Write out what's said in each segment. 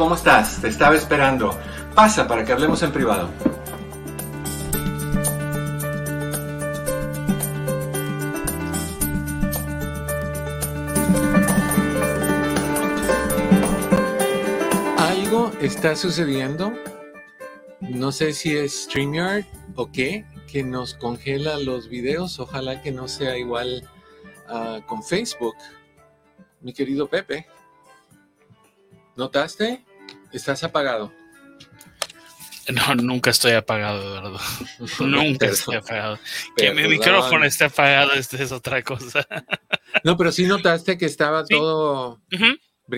¿Cómo estás? Te estaba esperando. Pasa para que hablemos en privado. Algo está sucediendo. No sé si es StreamYard o qué, que nos congela los videos. Ojalá que no sea igual ah, con Facebook. Mi querido Pepe. ¿Notaste? Estás apagado. No, nunca estoy apagado, Eduardo. nunca estoy apagado. Que mi micrófono esté apagado, esta es otra cosa. no, pero sí notaste que estaba todo.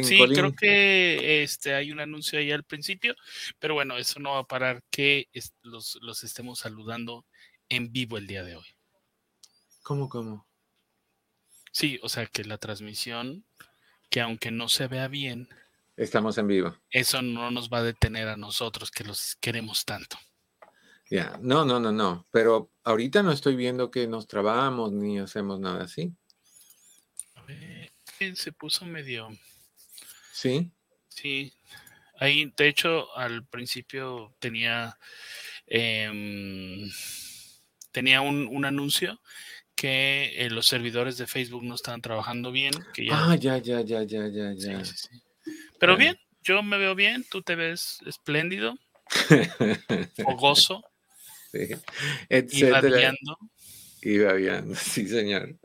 Sí, creo que este, hay un anuncio ahí al principio, pero bueno, eso no va a parar que los, los estemos saludando en vivo el día de hoy. ¿Cómo, cómo? Sí, o sea que la transmisión, que aunque no se vea bien, Estamos en vivo. Eso no nos va a detener a nosotros que los queremos tanto. Ya, no, no, no, no. Pero ahorita no estoy viendo que nos trabamos ni hacemos nada así. A ver, se puso medio. Sí. Sí. Ahí, de hecho, al principio tenía. Em, tenía un, anuncio que eh, los servidores de Facebook no estaban trabajando bien. Que Ah, ya, ya, ya, ya, ya, ya. Sí, sí, sí. Pero bien, yo me veo bien, tú te ves espléndido, fogoso, sí, y babiando. Y babiando, sí, señor.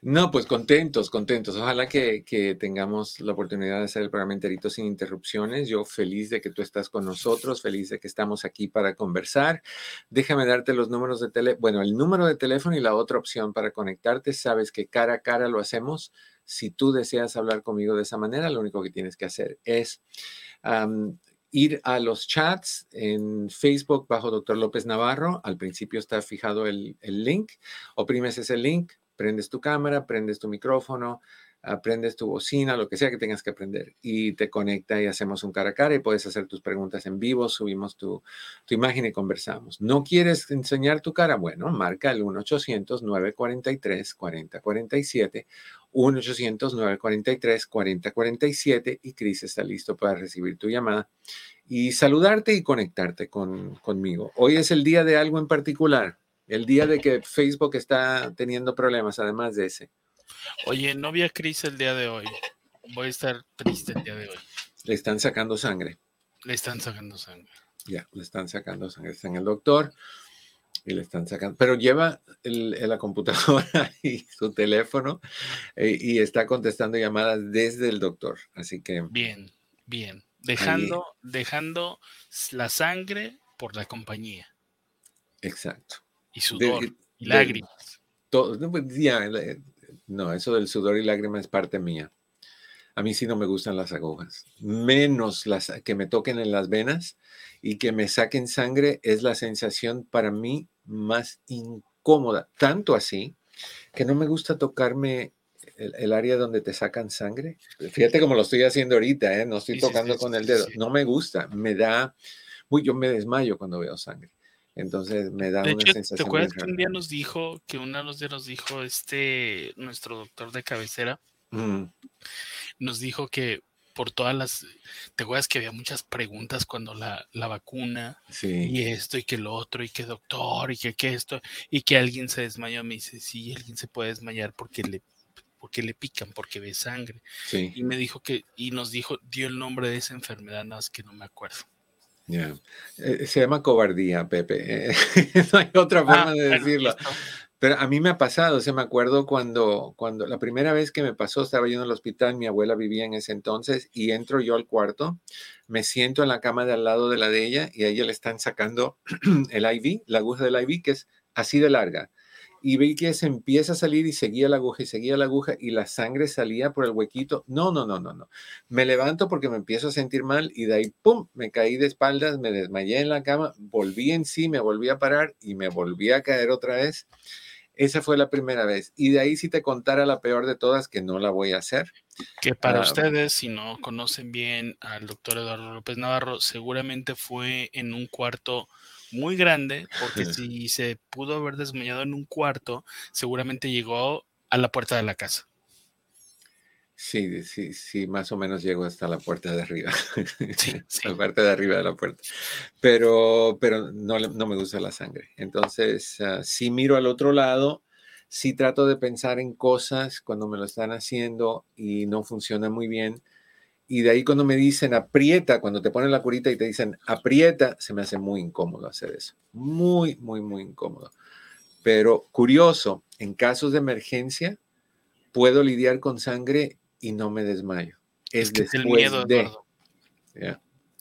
No, pues contentos, contentos. Ojalá que, tengamos la oportunidad de hacer el programa enterito sin interrupciones. Yo feliz de que tú estás con nosotros, feliz de que estamos aquí para conversar. Déjame darte los números de teléfono, bueno, el número de teléfono y la otra opción para conectarte. Sabes que cara a cara lo hacemos si tú deseas hablar conmigo de esa manera, lo único que tienes que hacer es ir a los chats en Facebook bajo Dr. López Navarro. Al principio está fijado el, el link. Oprimes ese link, prendes tu cámara, prendes tu micrófono, aprendes tu bocina, lo que sea que tengas que aprender y te conecta y hacemos un cara a cara y puedes hacer tus preguntas en vivo, subimos tu, imagen y conversamos. ¿No quieres enseñar tu cara? Bueno, marca el 1-800-943-4047, 1-800-943-4047 y Cris está listo para recibir tu llamada y saludarte y conectarte con, conmigo. Hoy es el día de algo en particular, el día de que Facebook está teniendo problemas, además de ese. Oye, no vi a Chris el día de hoy. Voy a estar triste el día de hoy. Le están sacando sangre. Le están sacando sangre. Ya, le están sacando sangre. Está en el doctor y le están sacando. Pero lleva la computadora y su teléfono eh, y está contestando llamadas desde el doctor. Así que. Bien, bien. Dejando, dejando la sangre por la compañía. Exacto. Y sudor y lágrimas. todo, pues, ya, no, eso del sudor y lágrimas es parte mía. A mí sí no me gustan las agujas, menos las que me toquen en las venas y que me saquen sangre es la sensación para mí más incómoda. Tanto así que no me gusta tocarme el, área donde te sacan sangre. Fíjate cómo lo estoy haciendo ahorita, ¿eh? no estoy tocando con el dedo. No me gusta, me da, uy, yo me desmayo cuando veo sangre. Entonces me da una sensación. ¿Te acuerdas que un día nos dijo, que una de los días nos dijo este, nuestro doctor de cabecera, mm. nos dijo que por todas las, te acuerdas que había muchas preguntas cuando la, la vacuna y esto y que lo otro y que doctor y que, que esto y que alguien se desmayó, me dice, sí, alguien se puede desmayar porque le porque le pican, porque ve sangre. Y me dijo que, y nos dijo, dio el nombre de esa enfermedad, nada más que no me acuerdo. Ya. Eh, se llama cobardía, Pepe. Eh, no hay otra ah, forma de decirlo. Pero a mí me ha pasado, se me acuerdo cuando, cuando la primera vez que me pasó, estaba yo en el hospital, mi abuela vivía en ese entonces, y entro yo al cuarto, me siento en la cama de al lado de la de ella, y a ella le están sacando el IV, la aguja del IV, que es así de larga. Y vi que se empieza a salir y seguía la aguja y seguía la aguja y la sangre salía por el huequito. No, no, no, no, no. Me levanto porque me empiezo a sentir mal y de ahí, ¡pum!, me caí de espaldas, me desmayé en la cama, volví en sí, me volví a parar y me volví a caer otra vez. Esa fue la primera vez. Y de ahí si te contara la peor de todas, que no la voy a hacer. Que para ah, ustedes, si no conocen bien al doctor Eduardo López Navarro, seguramente fue en un cuarto muy grande, porque si se pudo haber desmayado en un cuarto, seguramente llegó a la puerta de la casa. Sí, sí, sí, más o menos llego hasta la puerta de arriba, sí, la parte de arriba de la puerta, pero, pero no, no me gusta la sangre. Entonces, ah, si miro al otro lado, si trato de pensar en cosas cuando me lo están haciendo y no funciona muy bien, y de ahí cuando me dicen aprieta, cuando te ponen la curita y te dicen aprieta, se me hace muy incómodo hacer eso. Muy, muy, muy incómodo. Pero curioso, en casos de emergencia, puedo lidiar con sangre y no me desmayo. Es, después el miedo, de...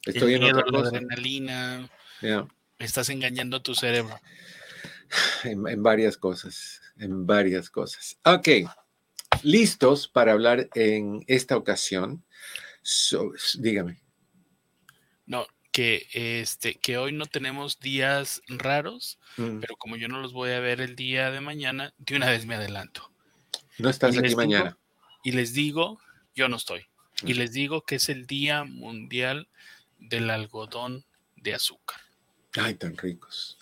Estoy en otra cosa. adrenalina. Estás engañando tu cerebro. En, en varias cosas, en varias cosas. Ok, listos para hablar en esta ocasión dígame. No, que este, que hoy no tenemos días raros, mm. pero como yo no los voy a ver el día de mañana, de una vez me adelanto. No estás aquí mañana. y les digo, yo no estoy. Y mm. les digo que es el Día Mundial del Algodón de Azúcar. Ay, tan ricos.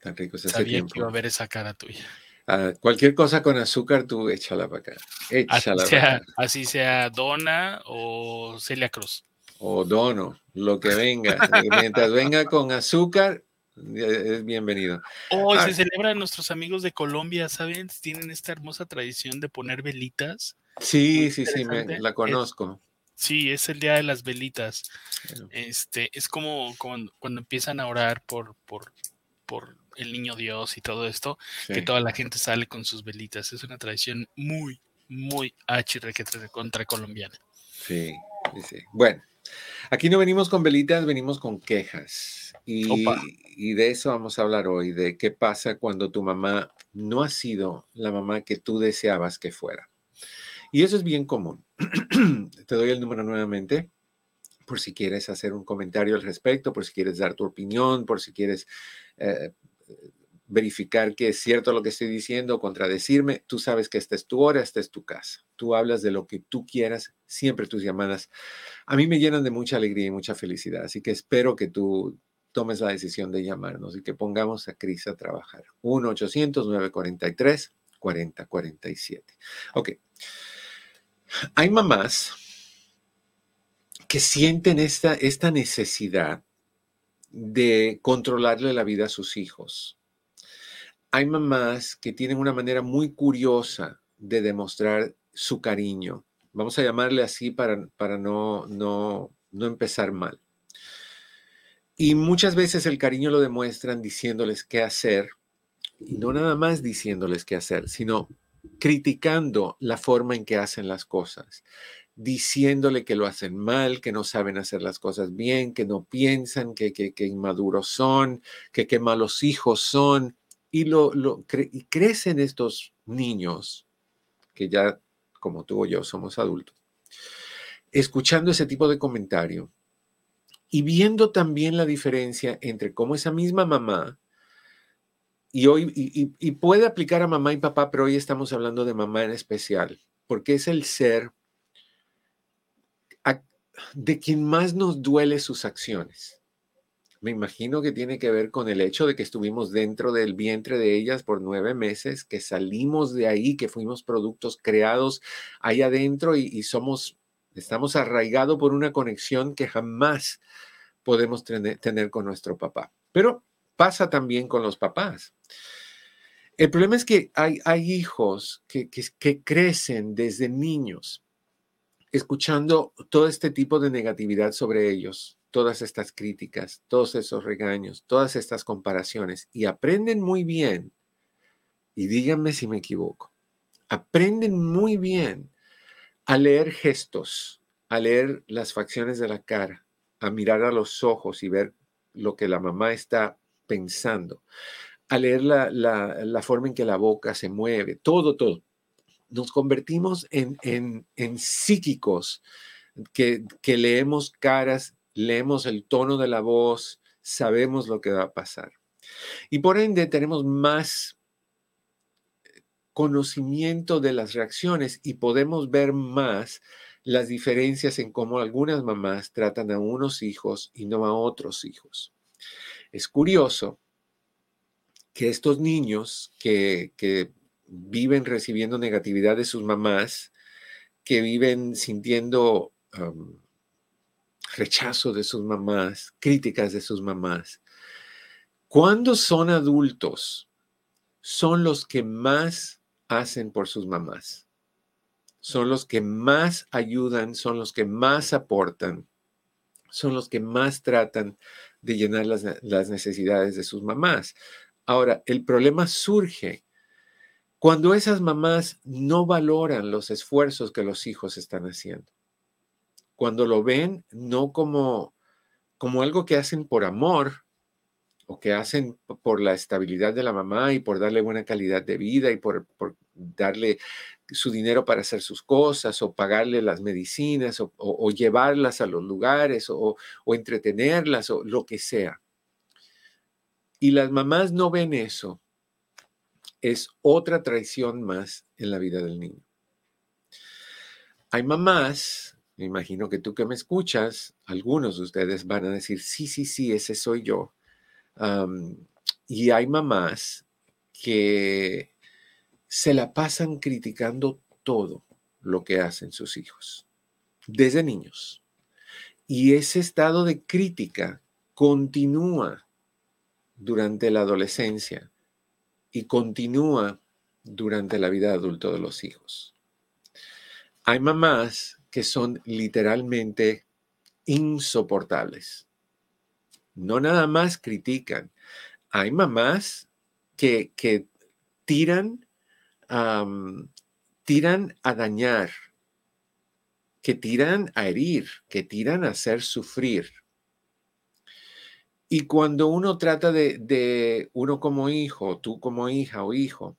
Tan ricos. Sabía que iba a ver esa cara tuya. Ah, cualquier cosa con azúcar, tú échala para acá. Échala así, sea, así sea Dona o Celia Cruz. O Dono, lo que venga. Mientras venga con azúcar, es bienvenido. Hoy oh, se celebra nuestros amigos de Colombia, ¿saben? Tienen esta hermosa tradición de poner velitas. Sí, sí, sí, la conozco. sí, es el día de las velitas. Este, es como cuando, cuando, empiezan a orar por, por, por el niño Dios y todo esto, que toda la gente sale con sus velitas. Es una tradición muy, muy de contra colombiana. Sí, sí, Bueno, aquí no venimos con velitas, venimos con quejas. Y, y, de eso vamos a hablar hoy, de qué pasa cuando tu mamá no ha sido la mamá que tú deseabas que fuera. Y eso es bien común. Te doy el número nuevamente por si quieres hacer un comentario al respecto, por si quieres dar tu opinión, por si quieres eh, verificar que es cierto lo que estoy diciendo, contradecirme, tú sabes que esta es tu hora, esta es tu casa. Tú hablas de lo que tú quieras, siempre tus llamadas a mí me llenan de mucha alegría y mucha felicidad. Así que espero que tú tomes la decisión de llamarnos y que pongamos a Cris a trabajar. 1-800-943-4047. Ok. Hay mamás que sienten esta, esta necesidad de controlarle la vida a sus hijos. Hay mamás que tienen una manera muy curiosa de demostrar su cariño. Vamos a llamarle así para, para no, no, no empezar mal. Y muchas veces el cariño lo demuestran diciéndoles qué hacer, y no nada más diciéndoles qué hacer, sino criticando la forma en que hacen las cosas, diciéndole que lo hacen mal, que no saben hacer las cosas bien, que no piensan, que, que, inmaduros son, que qué malos hijos son. Y, lo, lo y crecen estos niños, que ya como tú o yo somos adultos, escuchando ese tipo de comentario y viendo también la diferencia entre cómo esa misma mamá, y hoy, y, y puede aplicar a mamá y papá, pero hoy estamos hablando de mamá en especial, porque es el ser de quien más nos duele sus acciones. Me imagino que tiene que ver con el hecho de que estuvimos dentro del vientre de ellas por nueve meses, que salimos de ahí, que fuimos productos creados ahí adentro y, somos, estamos arraigados por una conexión que jamás podemos tener, con nuestro papá. Pero pasa también con los papás. El problema es que hay, hijos que crecen desde niños escuchando todo este tipo de negatividad sobre ellos, todas estas críticas, todos esos regaños, todas estas comparaciones, y aprenden muy bien, y díganme si me equivoco, aprenden muy bien a leer gestos, a leer las facciones de la cara, a mirar a los ojos y ver lo que la mamá está pensando, a leer la, forma en que la boca se mueve, todo, todo. Nos convertimos en, en, psíquicos que, que leemos caras, leemos el tono de la voz, sabemos lo que va a pasar. Y por ende tenemos más conocimiento de las reacciones y podemos ver más las diferencias en cómo algunas mamás tratan a unos hijos y no a otros hijos. Es curioso que estos niños que, viven recibiendo negatividad de sus mamás, que viven sintiendo rechazo de sus mamás, críticas de sus mamás, cuando son adultos, son los que más hacen por sus mamás. Son los que más ayudan, son los que más aportan, son los que más tratan de llenar las, necesidades de sus mamás. Ahora, el problema surge cuando esas mamás no valoran los esfuerzos que los hijos están haciendo. Cuando lo ven no como, como algo que hacen por amor, o que hacen por la estabilidad de la mamá y por darle buena calidad de vida y por, darle su dinero para hacer sus cosas o pagarle las medicinas o, llevarlas a los lugares o, o entretenerlas o lo que sea. Y las mamás no ven eso. Es otra traición más en la vida del niño. Hay mamás, me imagino que tú que me escuchas, algunos de ustedes van a decir, sí, sí, sí, ese soy yo y hay mamás que se la pasan criticando todo lo que hacen sus hijos, desde niños. Y ese estado de crítica continúa durante la adolescencia y continúa durante la vida adulta de los hijos. Hay mamás que son literalmente insoportables no nada más critican. Hay mamás que, tiran, tiran a dañar, que tiran a herir, que tiran a hacer sufrir. Y cuando uno trata de, uno como hijo, tú como hija o hijo,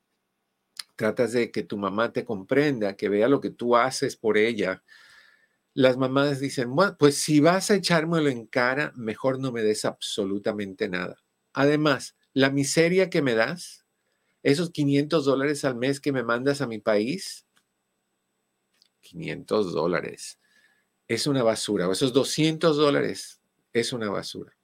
tratas de que tu mamá te comprenda, que vea lo que tú haces por ella, las mamás dicen, bueno, pues si vas a echármelo en cara, mejor no me des absolutamente nada. Además, la miseria que me das, esos 500 dólares al mes que me mandas a mi país, 500 dólares, es una basura. O esos 200 dólares es una basura.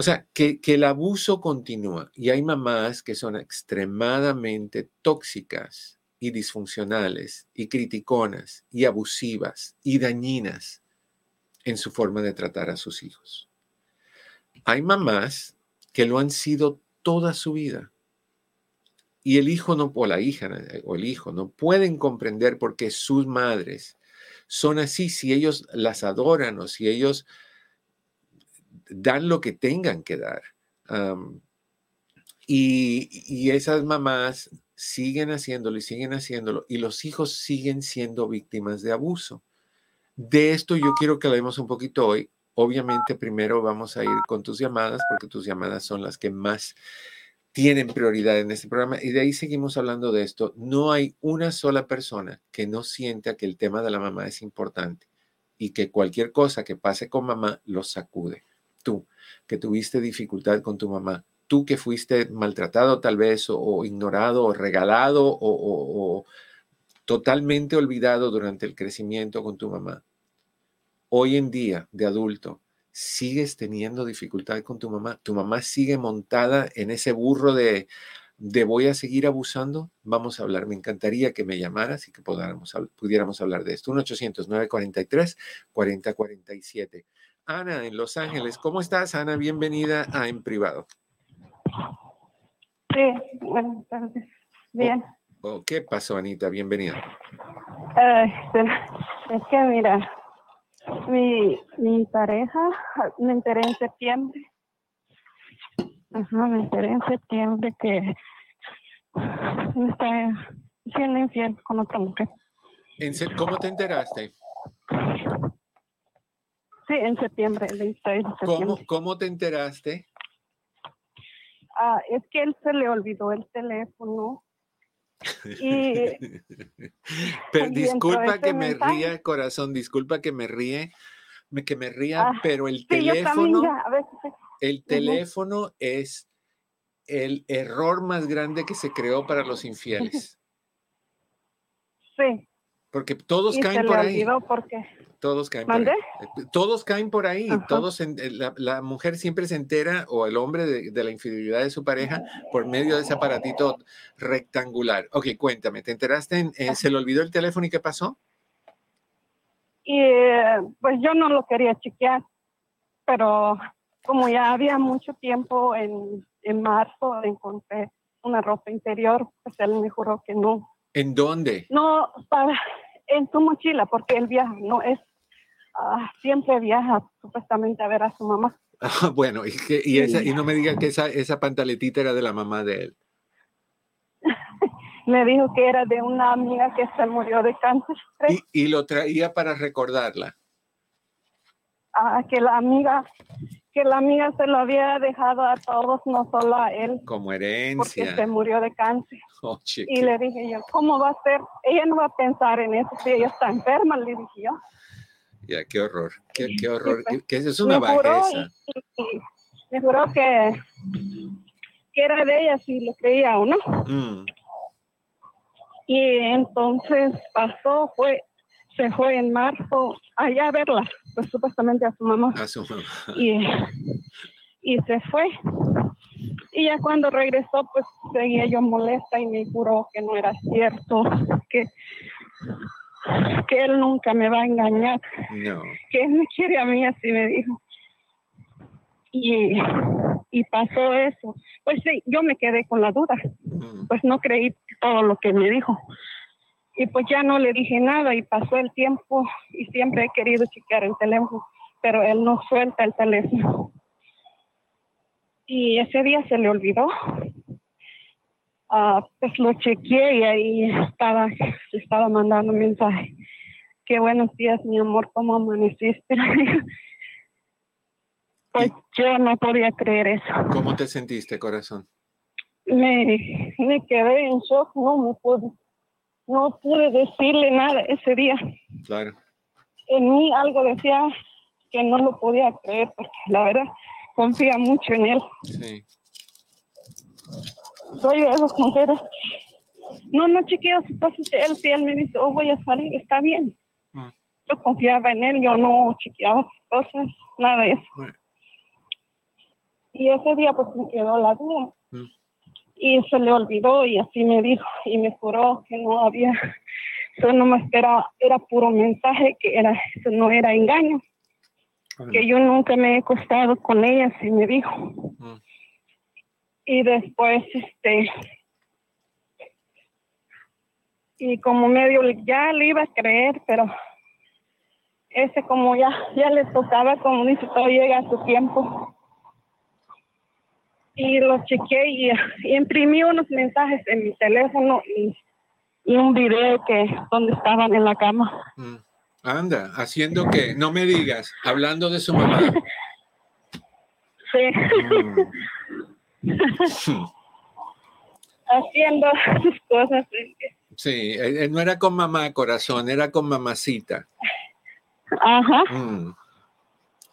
O sea, que, el abuso continúa y hay mamás que son extremadamente tóxicas y disfuncionales y criticonas y abusivas y dañinas en su forma de tratar a sus hijos. Hay mamás que lo han sido toda su vida y el hijo no, o la hija o el hijo no pueden comprender por qué sus madres son así si ellos las adoran o si ellos dan lo que tengan que dar. y, y, esas mamás siguen haciéndolo y siguen haciéndolo y los hijos siguen siendo víctimas de abuso. De esto yo quiero que hablemos un poquito hoy. Obviamente primero vamos a ir con tus llamadas porque tus llamadas son las que más tienen prioridad en este programa y de ahí seguimos hablando de esto. No hay una sola persona que no sienta que el tema de la mamá es importante y que cualquier cosa que pase con mamá lo sacude. Tú, que tuviste dificultad con tu mamá, tú que fuiste maltratado tal vez o, ignorado o regalado o, totalmente olvidado durante el crecimiento con tu mamá, hoy en día de adulto, sigues teniendo dificultad con tu mamá, tu mamá sigue montada en ese burro de, de voy a seguir abusando, vamos a hablar. Me encantaría que me llamaras y que pudiéramos hablar de esto. 1-800-943-4047. Ana, en Los Ángeles. ¿Cómo estás, Ana? Bienvenida a En Privado. Sí, buenas tardes. Bien. Oh, ¿Qué pasó, Anita? Bienvenida. es que mira, mi, mi pareja, me enteré en septiembre. Ajá, me enteré en septiembre que me está siendo infiel con otra mujer. ¿Cómo te enteraste? Sí, en septiembre, el 26 de septiembre. ¿Cómo, ¿Cómo te enteraste? Ah, es que él se le olvidó el teléfono. Y, pero disculpa que me ría, corazón, disculpa que me ríe, que me ría, ah, pero el teléfono, el teléfono es el error más grande que se creó para los infieles. Sí. Porque todos caen por ahí. Todos caen por ahí. Todos caen por ahí. Todos la, mujer siempre se entera o el hombre de, la infidelidad de su pareja por medio de ese aparatito rectangular. Ok, cuéntame, ¿te enteraste? Eh, ¿Se le olvidó el teléfono y qué pasó? Y eh, pues yo no lo quería chequear, pero como ya había mucho tiempo en, en marzo, encontré una ropa interior, pues él me juró que no. ¿En dónde? No, para, en su mochila, porque él viaja, no es, ah, siempre viaja supuestamente a ver a su mamá. Ah, bueno, y, y, esa, y no me diga que esa, esa pantaletita era de la mamá de él. me dijo que era de una amiga que se murió de cáncer. ¿Y, y lo traía para recordarla? Ah, que la amiga que la amiga se lo había dejado a todos, no solo a él. Como herencia. Porque se murió de cáncer. Oh, y le dije yo, ¿cómo va a ser? Ella no va a pensar en eso si ella está enferma, le dije yo. Ya, qué horror, qué, qué horror, pues, que es una bajeza. me juró que, que, era de ella si lo creía o no. Mm. Y entonces pasó, fue, se fue en marzo allá a verla, pues supuestamente a su mamá. A su mamá. Y, y se fue. Y ya cuando regresó, pues seguía yo molesta y me juró que no era cierto, que, que él nunca me va a engañar. No. Que él me quiere a mí, así me dijo. Y, y pasó eso. Pues sí, yo me quedé con la duda. Mm. Pues no creí todo lo que me dijo. Y pues ya no le dije nada y pasó el tiempo y siempre he querido chequear el teléfono, pero él no suelta el teléfono. Y ese día se le olvidó. Ah, pues lo chequeé y ahí estaba, estaba mandando mensaje. Qué buenos días, mi amor, ¿cómo amaneciste? pues yo no podía creer eso. ¿Cómo te sentiste, corazón? Me, me quedé en shock, no me pude no pude decirle nada ese día. Claro. En mí algo decía que no lo podía creer, porque la verdad confía mucho en él. Sí. Soy de esas mujeres. No, no chequeo si pasa él, si él me dice, oh, voy a salir, está bien. Mm. Yo confiaba en él, yo no chequeaba cosas, nada de eso. Y ese día pues me quedó la duda. Mm y se le olvidó y así me dijo y me juró que no había, eso nomás era, era puro mensaje, que era, eso no era engaño, que yo nunca me he acostado con ella, así me dijo. Mm. Y después, este, y como medio ya le iba a creer, pero ese como ya, ya le tocaba, como dice, todo llega a su tiempo y lo chequeé y, imprimí unos mensajes en mi teléfono y, un video que donde estaban en la cama. Mm. Anda, haciendo que, no me digas, hablando de su mamá. sí. Mm. haciendo sus cosas. Sí, eh, eh, no era con mamá corazón, era con mamacita. Ajá. Mm.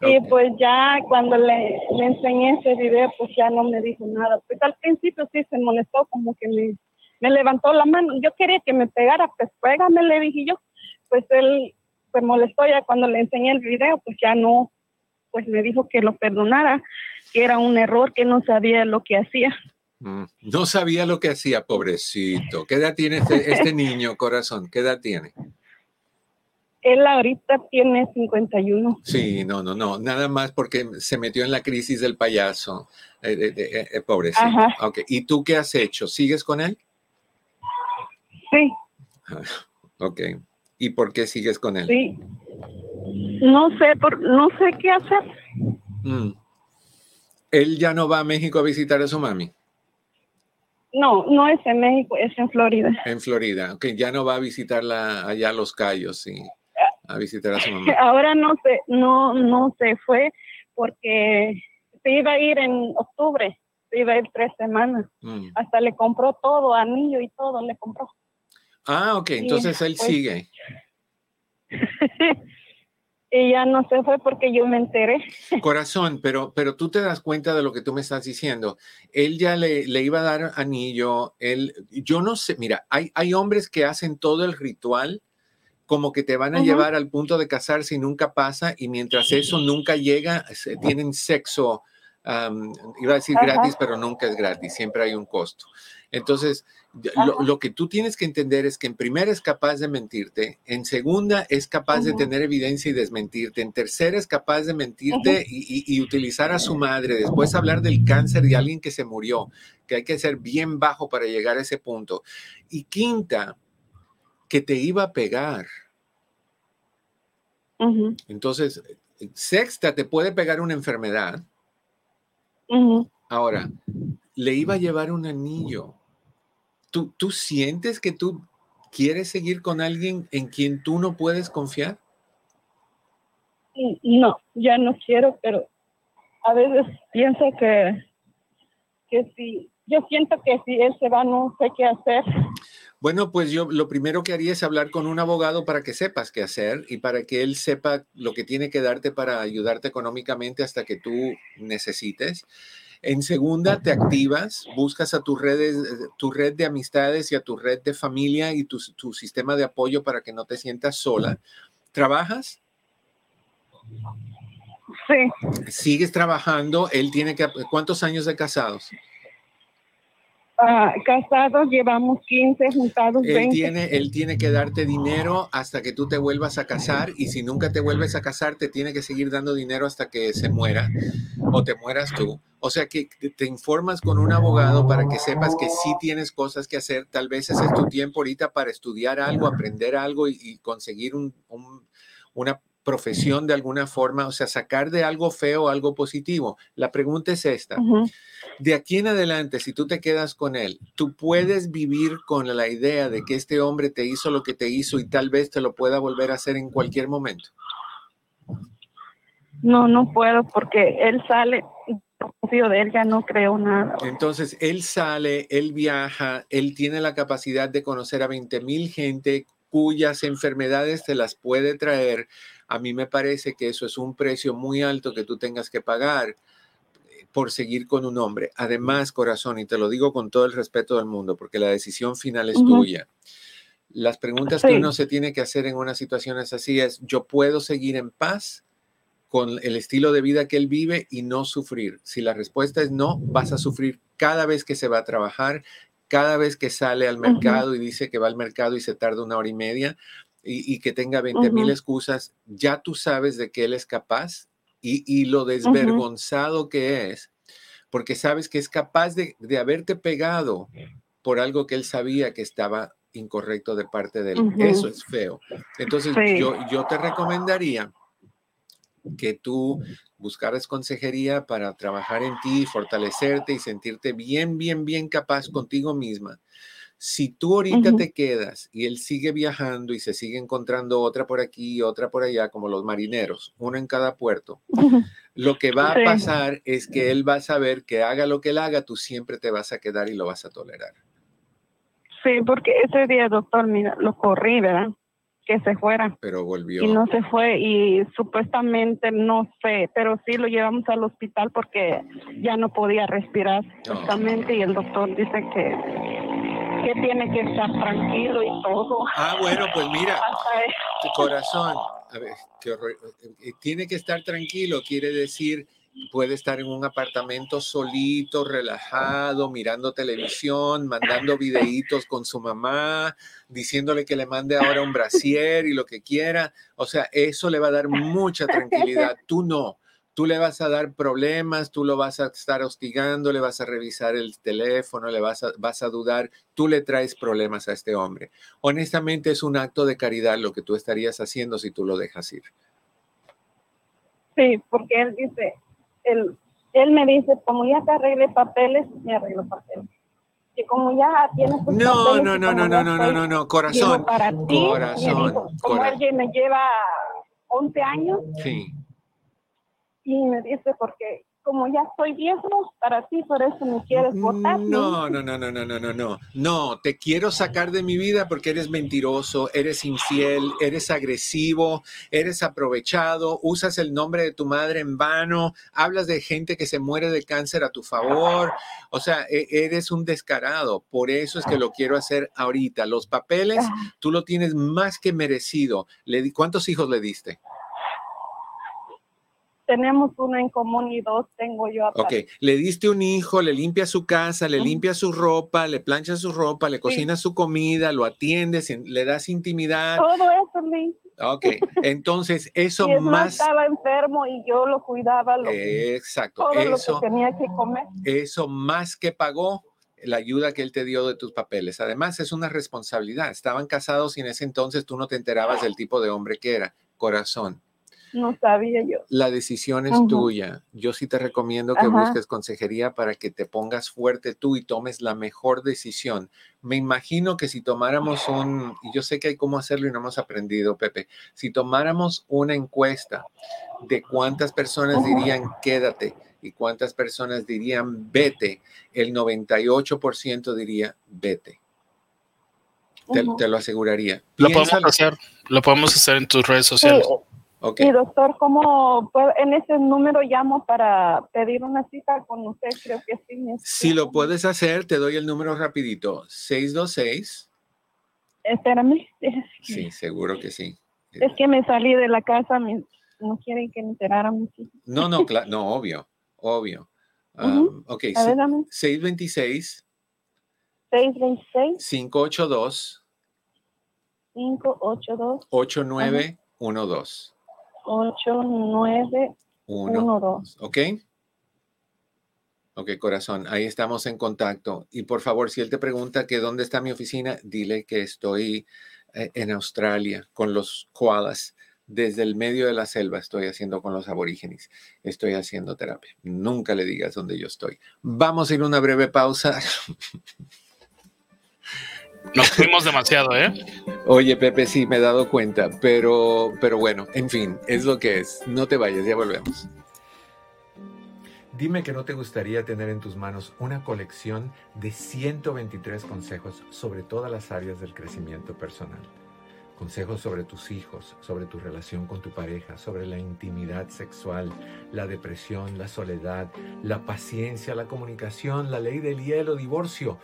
Y pues ya cuando le, le, enseñé ese video, pues ya no me dijo nada. Pues al principio sí se molestó, como que me, me levantó la mano. Yo quería que me pegara, pues pégame, le dije yo. Pues él se molestó ya cuando le enseñé el video, pues ya no, pues me dijo que lo perdonara, que era un error, que no sabía lo que hacía. Mm, no sabía lo que hacía, pobrecito. ¿Qué edad tiene este, este niño, corazón? ¿Qué edad tiene? Él ahorita tiene 51. Sí, no, no, no, nada más porque se metió en la crisis del payaso, eh, eh, eh pobrecito. Okay. ¿Y tú qué has hecho? ¿Sigues con él? Sí. Ah, ok. ¿Y por qué sigues con él? Sí. No sé, por, no sé qué hacer. Mm. ¿Él ya no va a México a visitar a su mami? No, no es en México, es en Florida. En Florida, ok, ya no va a visitarla allá a Los Cayos, sí a visitar a su mamá? Ahora no se, no, no se fue porque se iba a ir en octubre, iba a ir tres semanas. Mm. Hasta le compró todo, anillo y todo, le compró. Ah, ok, entonces él pues sigue. y ya no se fue porque yo me enteré. Corazón, pero, pero tú te das cuenta de lo que tú me estás diciendo. Él ya le, le iba a dar anillo, él, yo no sé, mira, hay, hay hombres que hacen todo el ritual como que te van a llevar al punto de casarse y nunca pasa, y mientras eso nunca llega, tienen sexo, iba a decir gratis, pero nunca es gratis, siempre hay un costo. Entonces, lo, que tú tienes que entender es que en primera es capaz de mentirte, en segunda es capaz de tener evidencia y desmentirte, en tercera es capaz de mentirte y, utilizar a su madre, después hablar del cáncer de alguien que se murió, que hay que ser bien bajo para llegar a ese punto. Y quinta, que te iba a pegar. Entonces, sexta, te puede pegar una enfermedad. Ahora, le iba a llevar un anillo. ¿Tú, ¿Tú sientes que tú quieres seguir con alguien en quien tú no puedes confiar? No, ya no quiero, pero a veces pienso que, que si, yo siento que si él se va no sé qué hacer. Bueno, pues yo lo primero que haría es hablar con un abogado para que sepas qué hacer y para que él sepa lo que tiene que darte para ayudarte económicamente hasta que tú necesites. En segunda, te activas, buscas a tus redes, tu red de amistades y a tu red de familia y tu, tu sistema de apoyo para que no te sientas sola. ¿Trabajas? Sí. ¿Sigues trabajando? Él tiene que... ¿Cuántos años de casados? Ah, casados llevamos 15, juntados él Tiene, él tiene que darte dinero hasta que tú te vuelvas a casar y si nunca te vuelves a casar, te tiene que seguir dando dinero hasta que se muera o te mueras tú. O sea que te informas con un abogado para que sepas que sí tienes cosas que hacer. Tal vez ese es tu tiempo ahorita para estudiar algo, aprender algo y, conseguir un, una profesión de alguna forma, o sea, sacar de algo feo algo positivo. La pregunta es esta. De aquí en adelante, si tú te quedas con él, tú puedes vivir con la idea de que este hombre te hizo lo que te hizo y tal vez te lo pueda volver a hacer en cualquier momento. No, no puedo porque él sale, confío de él, ya no creo nada. Entonces, él sale, él viaja, él tiene la capacidad de conocer a 20 mil gente cuyas enfermedades te las puede traer a mí me parece que eso es un precio muy alto que tú tengas que pagar eh, por seguir con un hombre. Además, corazón, y te lo digo con todo el respeto del mundo, porque la decisión final es tuya. Las preguntas que uno se tiene que hacer en una situación así es, ¿yo puedo seguir en paz con el estilo de vida que él vive y no sufrir? Si la respuesta es no, vas a sufrir cada vez que se va a trabajar, cada vez que sale al mercado y dice que va al mercado y se tarda una hora y media, y, que tenga 20 mil excusas, ya tú sabes de que él es capaz y, lo desvergonzado que es, porque sabes que es capaz de, haberte pegado por algo que él sabía que estaba incorrecto de parte de él. Eso es feo. Entonces yo, yo te recomendaría que tú buscaras consejería para trabajar en ti, fortalecerte y sentirte bien, bien, bien capaz contigo misma si tú ahorita te quedas y él sigue viajando y se sigue encontrando otra por aquí y otra por allá, como los marineros, uno en cada puerto, lo que va a pasar es que él va a saber que haga lo que él haga, tú siempre te vas a quedar y lo vas a tolerar. Sí, porque ese día, doctor, mira, lo corrí, ¿verdad? Que se fuera. Pero volvió. Y no se fue y supuestamente no sé, pero sí lo llevamos al hospital porque ya no podía respirar justamente y el doctor dice que que tiene que estar tranquilo y todo. Ah, bueno, pues mira, tu corazón, a ver, qué horror, eh, tiene que estar tranquilo, quiere decir, puede estar en un apartamento solito, relajado, mirando televisión, mandando videitos con su mamá, diciéndole que le mande ahora un brasier y lo que quiera. O sea, eso le va a dar mucha tranquilidad. Tú no tú le vas a dar problemas, tú lo vas a estar hostigando, le vas a revisar el teléfono, le vas a, vas a dudar, tú le traes problemas a este hombre. Honestamente es un acto de caridad lo que tú estarías haciendo si tú lo dejas ir. Sí, porque él dice, él, él me dice, como ya te arregle papeles, me arreglo papeles. Que como ya tienes no, no, no, no, no, no, no, no, no, corazón. Para ti, corazón. como él me lleva 11 años. Sí y me dice porque como ya estoy viejo para ti, por eso me quieres votar. No, no, no, no, no, no, no, no. No, te quiero sacar de mi vida porque eres mentiroso, eres infiel, eres agresivo, eres aprovechado, usas el nombre de tu madre en vano, hablas de gente que se muere de cáncer a tu favor. O sea, e, eres un descarado. Por eso es que lo quiero hacer ahorita. Los papeles, ah. tú lo tienes más que merecido. ¿Cuántos hijos le diste? Tenemos uno en común y dos tengo yo. Ok, le diste un hijo, le limpia su casa, le limpia su ropa, le plancha su ropa, le cocina su comida, lo atiendes, le das intimidad. Todo eso, Lee. Ok, entonces eso más... Estaba enfermo y yo lo cuidaba. Lo, Exacto. Todo eso, lo que tenía que comer. Eso más que pagó la ayuda que él te dio de tus papeles. Además, es una responsabilidad. Estaban casados y en ese entonces tú no te enterabas del tipo de hombre que era. Corazón, no sabía yo. La decisión es tuya. Yo sí te recomiendo que busques consejería para que te pongas fuerte tú y tomes la mejor decisión. Me imagino que si tomáramos un, y yo sé que hay cómo hacerlo y no hemos aprendido, Pepe, si tomáramos una encuesta de cuántas personas dirían quédate y cuántas personas dirían vete, el 98% diría vete. Te, lo aseguraría. Lo podemos hacer, lo podemos hacer en tus redes sociales. Y doctor, ¿cómo en ese número llamo para pedir una cita con usted? Creo que sí. Si lo puedes hacer, te doy el número rapidito. 626. Espérame. Sí, seguro que sí. Es que me salí de la casa, no quieren que me enteráramos. No, no, no, obvio, obvio. Um, ok, 626. 626. 582. 582. 8912. 8912. ¿Ok? Ok, corazón, ahí estamos en contacto. Y por favor, si él te pregunta que dónde está mi oficina, dile que estoy eh, en Australia con los koalas. Desde el medio de la selva estoy haciendo con los aborígenes. Estoy haciendo terapia. Nunca le digas dónde yo estoy. Vamos a ir a una breve pausa. Nos fuimos demasiado, ¿eh? Oye, Pepe, sí, me he dado cuenta, pero, pero bueno, en fin, es lo que es. No te vayas, ya volvemos. Dime que no te gustaría tener en tus manos una colección de 123 consejos sobre todas las áreas del crecimiento personal. Consejos sobre tus hijos, sobre tu relación con tu pareja, sobre la intimidad sexual, la depresión, la soledad, la paciencia, la comunicación, la ley del hielo, divorcio,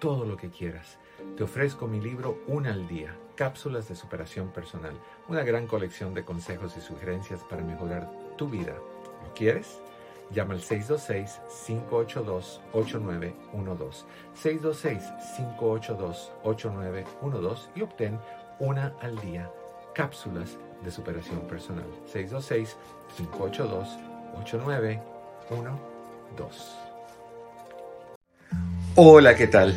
todo lo que quieras. Te ofrezco mi libro Una al Día, Cápsulas de Superación Personal, una gran colección de consejos y sugerencias para mejorar tu vida. ¿Lo quieres? Llama al 626-582-8912. 626-582-8912 y obtén una al día, cápsulas de superación personal. 626-582-8912. Hola, ¿qué tal?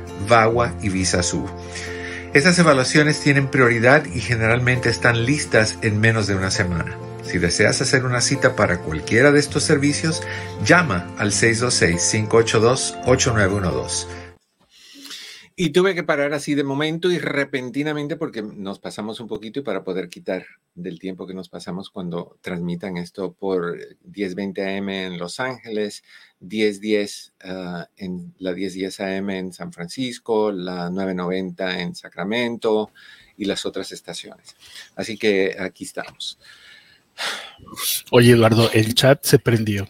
VAWA y Visa Sur. Estas evaluaciones tienen prioridad y generalmente están listas en menos de una semana. Si deseas hacer una cita para cualquiera de estos servicios, llama al 626-582-8912. Y tuve que parar así de momento y repentinamente porque nos pasamos un poquito y para poder quitar del tiempo que nos pasamos cuando transmitan esto por 1020 AM en Los Ángeles, 1010 ah, en la 1010 AM en San Francisco, la 990 en Sacramento y las otras estaciones. Así que aquí estamos. Oye, Eduardo, el chat se prendió.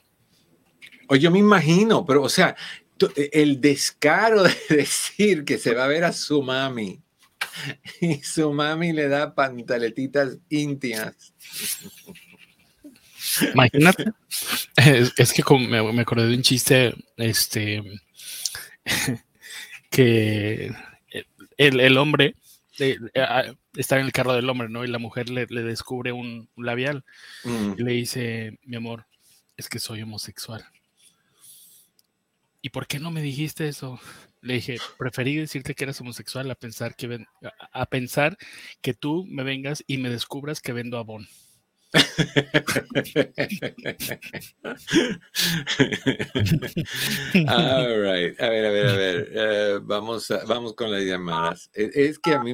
Oye, yo me imagino, pero o sea, el descaro de decir que se va a ver a su mami y su mami le da pantaletitas íntimas. Imagínate. Es, que me, acordé de un chiste, este, que el, hombre eh, está en el carro del hombre, ¿no? Y la mujer le, descubre un, labial mm. y le dice, mi amor, es que soy homosexual. ¿Y por qué no me dijiste eso? Le dije, preferí decirte que eras homosexual a pensar que, a, pensar que tú me vengas y me descubras que vendo abón. All right. A ver, a ver, a ver. Eh, vamos, vamos con las llamadas. E, es, que a mí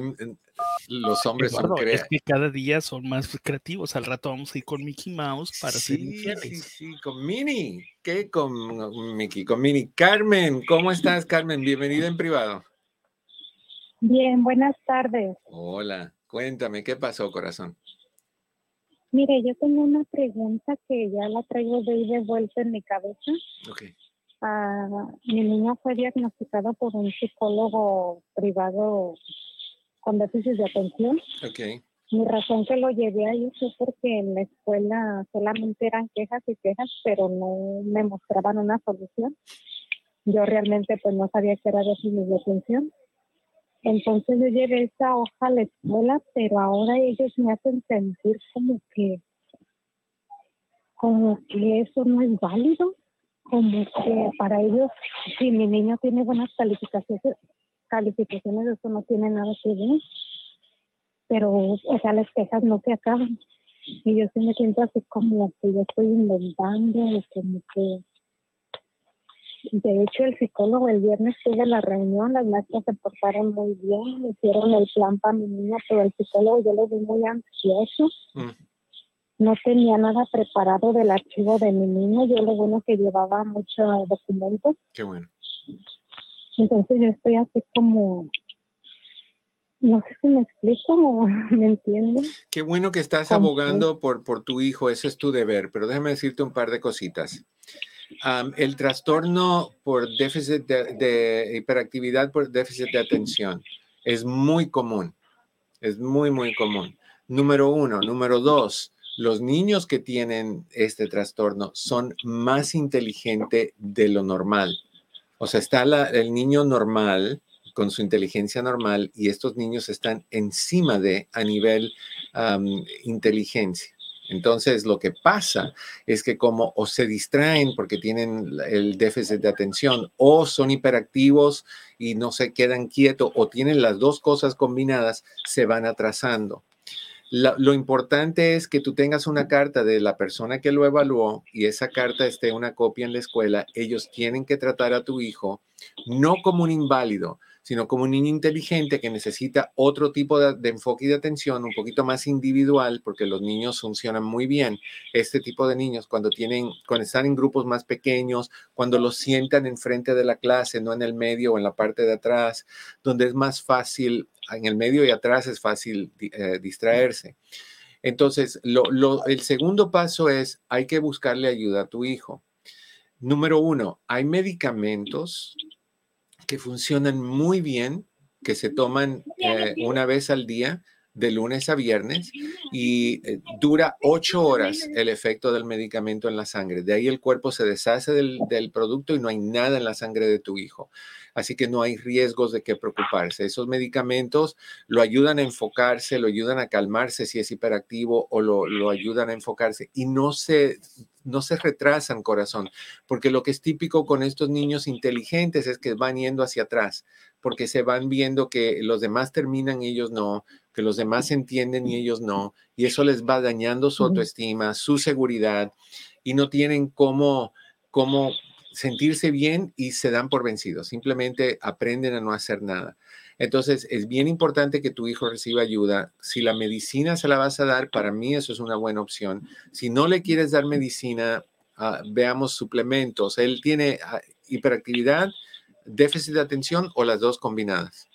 los hombres son creativos. Es que cada día son más creativos. Al rato vamos a ir con Mickey Mouse para ser infieles. Sí, sí, con Minnie. ¿Qué con Mickey? Con Minnie. Carmen, ¿cómo estás, Carmen? Bienvenida en privado. Bien, buenas tardes. Hola, cuéntame, ¿qué pasó, corazón? Mire, yo tengo una pregunta que ya la traigo de ahí de vuelta en mi cabeza. Okay. Ah, mi niño fue diagnosticado por un psicólogo privado con déficit de atención. Okay. Mi razón que lo llevé ahí fue porque en la escuela solamente eran quejas y quejas, pero no me mostraban una solución. Yo realmente pues no sabía que era déficit de atención. Entonces yo llevé esa hoja a la escuela, pero ahora ellos me hacen sentir como que, como que eso no es válido, como que para ellos, si mi niño tiene buenas calificaciones, calificaciones eso no tiene nada que ver. Pero, o sea, las quejas no se acaban. Y yo sí me siento así como que yo estoy inventando, como que de hecho, el psicólogo el viernes tuve la reunión, las maestras se portaron muy bien, hicieron el plan para mi niña, pero el psicólogo yo lo vi muy ansioso. Mm. No tenía nada preparado del archivo de mi niño, yo lo bueno que llevaba muchos documentos. Qué bueno. Entonces yo estoy así como, no sé si me explico o me entiendes. Qué bueno que estás abogando por, por tu hijo, ese es tu deber, pero déjame decirte un par de cositas el trastorno por déficit de, hiperactividad por déficit de atención es muy común. Es muy, muy común. Número uno. Número dos, los niños que tienen este trastorno son más inteligentes de lo normal. O sea, está el niño normal con su inteligencia normal y estos niños están encima de a nivel inteligencia. Entonces, lo que pasa es que como o se distraen porque tienen el déficit de atención o son hiperactivos y no se quedan quietos o tienen las dos cosas combinadas, se van atrasando. Lo, importante es que tú tengas una carta de la persona que lo evaluó y esa carta esté una copia en la escuela. Ellos tienen que tratar a tu hijo no como un inválido, sino como un niño inteligente que necesita otro tipo de, enfoque y de atención, un poquito más individual, porque los niños funcionan muy bien. Este tipo de niños, cuando tienen, cuando están en grupos más pequeños, cuando los sientan enfrente de la clase, no en el medio o en la parte de atrás, donde es más fácil, en el medio y atrás es fácil eh, distraerse. Entonces, el segundo paso es, hay que buscarle ayuda a tu hijo. Número uno, hay medicamentos que funcionan muy bien, que se toman eh, una vez al día, de lunes a viernes, y eh, dura ocho horas el efecto del medicamento en la sangre. De ahí el cuerpo se deshace del, del producto y no hay nada en la sangre de tu hijo así que no hay riesgos de qué preocuparse. Esos medicamentos lo ayudan a enfocarse, lo ayudan a calmarse si es hiperactivo o lo, ayudan a enfocarse y no se, no se retrasan, corazón, porque lo que es típico con estos niños inteligentes es que van yendo hacia atrás, porque se van viendo que los demás terminan y ellos no, que los demás entienden y ellos no, y eso les va dañando su autoestima, su seguridad, y no tienen cómo, cómo sentirse bien y se dan por vencidos, simplemente aprenden a no hacer nada. Entonces, es bien importante que tu hijo reciba ayuda. Si la medicina se la vas a dar, para mí eso es una buena opción. Si no le quieres dar medicina, ah, veamos suplementos. Él tiene ah, hiperactividad, déficit de atención o las dos combinadas.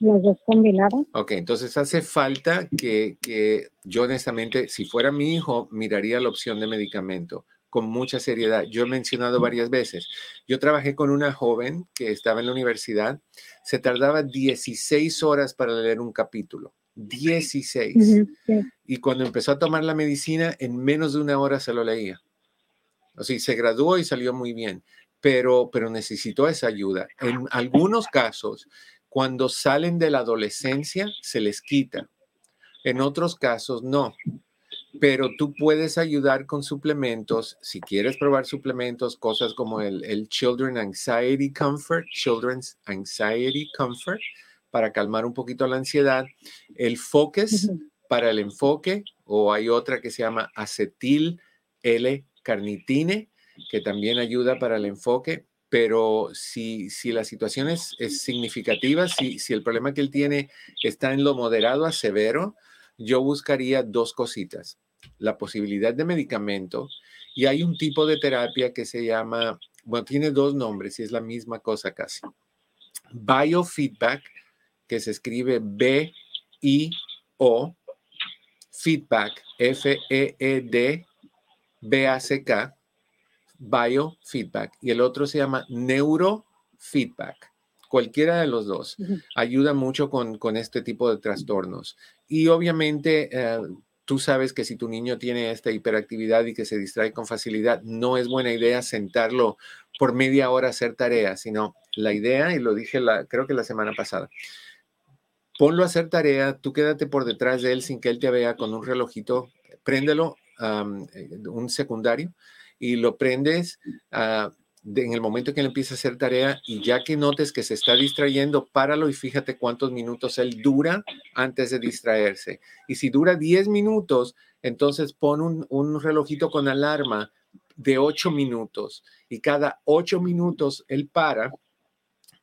Las dos combinadas. Ok, entonces hace falta que, que yo honestamente, si fuera mi hijo, miraría la opción de medicamento con mucha seriedad. Yo he mencionado varias veces, yo trabajé con una joven que estaba en la universidad, se tardaba 16 horas para leer un capítulo. 16. Y cuando empezó a tomar la medicina, en menos de una hora se lo leía. O sea, se graduó y salió muy bien, pero, pero necesitó esa ayuda. En algunos casos, cuando salen de la adolescencia, se les quita. En otros casos, no pero tú puedes ayudar con suplementos. Si quieres probar suplementos, cosas como el, el Children Anxiety Comfort, Children's Anxiety Comfort, para calmar un poquito la ansiedad. El Focus para el enfoque, o hay otra que se llama acetil L-carnitine, que también ayuda para el enfoque. Pero si, si la situación es, es significativa, si, si el problema que él tiene está en lo moderado a severo, yo buscaría dos cositas. La posibilidad de medicamento y hay un tipo de terapia que se llama, bueno, tiene dos nombres y es la misma cosa casi. Biofeedback, que se escribe B-I-O, feedback, F-E-E-D-B-A-C-K, biofeedback. Y el otro se llama neurofeedback cualquiera de los dos ayuda mucho con, con, este tipo de trastornos. Y obviamente, eh, tú sabes que si tu niño tiene esta hiperactividad y que se distrae con facilidad, no es buena idea sentarlo por media hora a hacer tareas, sino la idea, y lo dije la, creo que la semana pasada, ponlo a hacer tarea, tú quédate por detrás de él sin que él te vea con un relojito, préndelo, eh, un secundario, y lo prendes uh, en el momento que él empieza a hacer tarea y ya que notes que se está distrayendo, páralo y fíjate cuántos minutos él dura antes de distraerse. Y si dura 10 minutos, entonces pon un, relojito con alarma de 8 minutos y cada 8 minutos él para